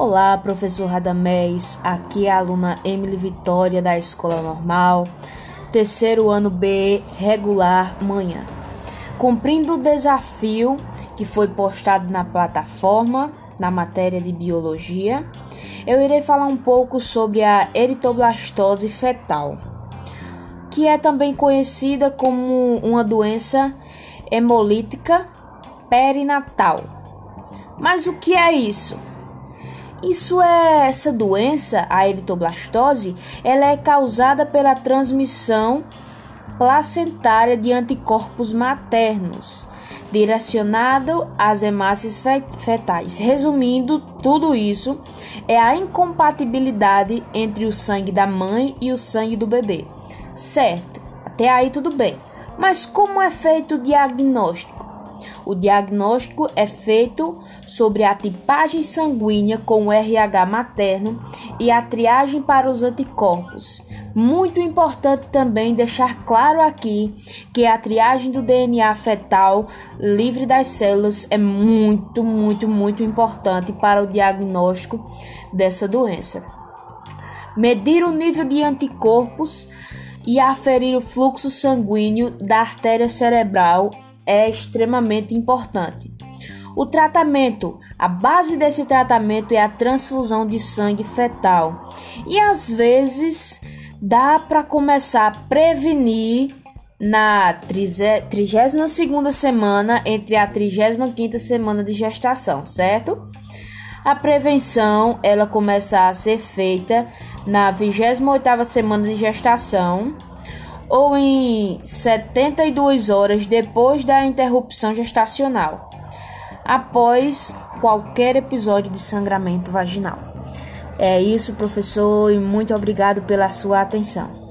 Olá, professor Radamés. Aqui é a aluna Emily Vitória da Escola Normal, terceiro ano B, regular, manhã. Cumprindo o desafio que foi postado na plataforma, na matéria de biologia, eu irei falar um pouco sobre a eritoblastose fetal, que é também conhecida como uma doença hemolítica perinatal. Mas o que é isso? Isso é essa doença, a eritoblastose, ela é causada pela transmissão placentária de anticorpos maternos, direcionado às hemácias fetais. Resumindo, tudo isso é a incompatibilidade entre o sangue da mãe e o sangue do bebê. Certo? Até aí tudo bem. Mas como é feito o diagnóstico? O diagnóstico é feito sobre a tipagem sanguínea com o RH materno e a triagem para os anticorpos. Muito importante também deixar claro aqui que a triagem do DNA fetal livre das células é muito, muito, muito importante para o diagnóstico dessa doença. Medir o nível de anticorpos e aferir o fluxo sanguíneo da artéria cerebral é extremamente importante. O tratamento, a base desse tratamento é a transfusão de sangue fetal. E às vezes dá para começar a prevenir na 32 semana entre a 35 semana de gestação, certo? A prevenção, ela começa a ser feita na 28 semana de gestação ou em 72 horas depois da interrupção gestacional, após qualquer episódio de sangramento vaginal. É isso, professor, e muito obrigado pela sua atenção.